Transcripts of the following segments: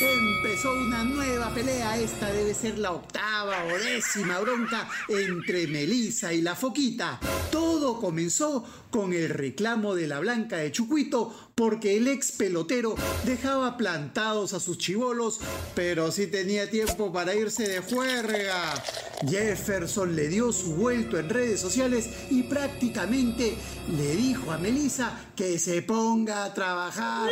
Empezó una nueva pelea, esta debe ser la octava o décima bronca entre Melissa y la Foquita. Todo comenzó con el reclamo de la Blanca de Chucuito porque el ex pelotero dejaba plantados a sus chivolos, pero sí tenía tiempo para irse de juerga. Jefferson le dio su vuelto en redes sociales y prácticamente le dijo a Melissa que se ponga a trabajar.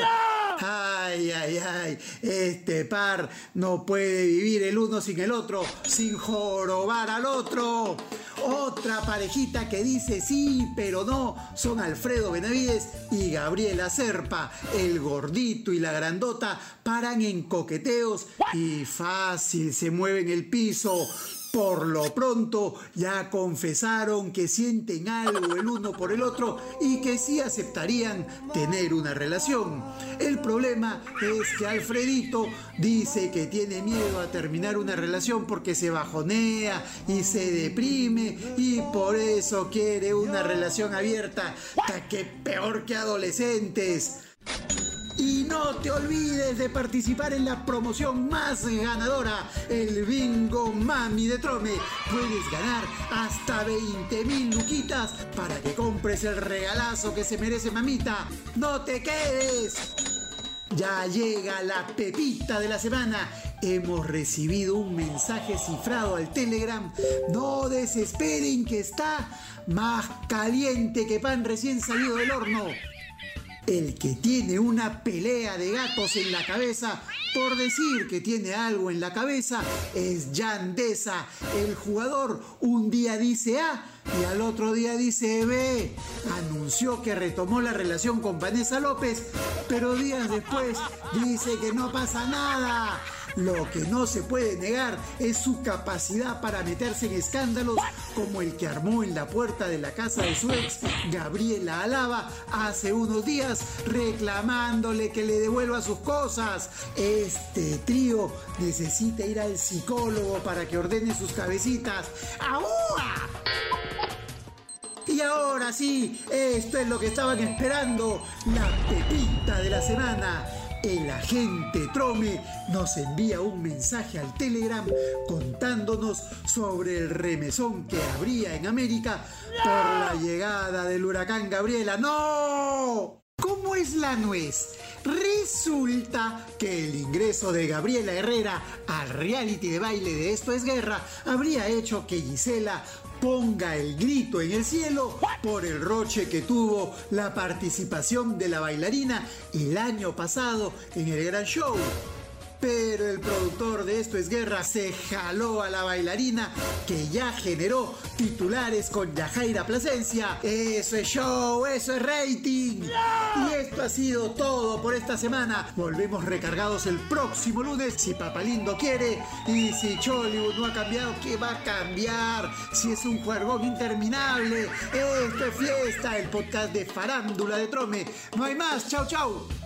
Ay, ay, ay, este par no puede vivir el uno sin el otro, sin jorobar al otro. Otra parejita que dice sí, pero no, son Alfredo Benavides y Gabriela Serpa. El gordito y la grandota paran en coqueteos y fácil se mueven el piso. Por lo pronto ya confesaron que sienten algo el uno por el otro y que sí aceptarían tener una relación. El problema es que Alfredito dice que tiene miedo a terminar una relación porque se bajonea y se deprime y por eso quiere una relación abierta, que peor que adolescentes. Y no te olvides de participar en la promoción más ganadora, el Bingo Mami de Trome. Puedes ganar hasta 20 mil luquitas para que compres el regalazo que se merece mamita. ¡No te quedes! Ya llega la pepita de la semana. Hemos recibido un mensaje cifrado al Telegram. No desesperen que está más caliente que pan recién salido del horno. El que tiene una pelea de gatos en la cabeza, por decir que tiene algo en la cabeza, es Yandesa. El jugador un día dice A y al otro día dice B. Anunció que retomó la relación con Vanessa López, pero días después dice que no pasa nada. Lo que no se puede negar es su capacidad para meterse en escándalos como el que armó en la puerta de la casa de su ex, Gabriela Alaba, hace unos días reclamándole que le devuelva sus cosas. Este trío necesita ir al psicólogo para que ordene sus cabecitas. ¡Ahúa! Y ahora sí, esto es lo que estaban esperando, la pepita de la semana. El agente Trome nos envía un mensaje al Telegram contándonos sobre el remesón que habría en América por la llegada del huracán Gabriela. ¡No! ¿Cómo es la nuez? Resulta que el ingreso de Gabriela Herrera al reality de baile de Esto es Guerra habría hecho que Gisela ponga el grito en el cielo por el roche que tuvo la participación de la bailarina el año pasado en el Gran Show. Pero el productor de Esto es Guerra se jaló a la bailarina que ya generó titulares con Yajaira Plasencia. Eso es show, eso es rating. Y esto ha sido todo por esta semana. Volvemos recargados el próximo lunes si Papalindo quiere. Y si Chollywood no ha cambiado, ¿qué va a cambiar? Si es un juergón interminable. Esto es fiesta, el podcast de farándula de Trome. No hay más. Chau, chau.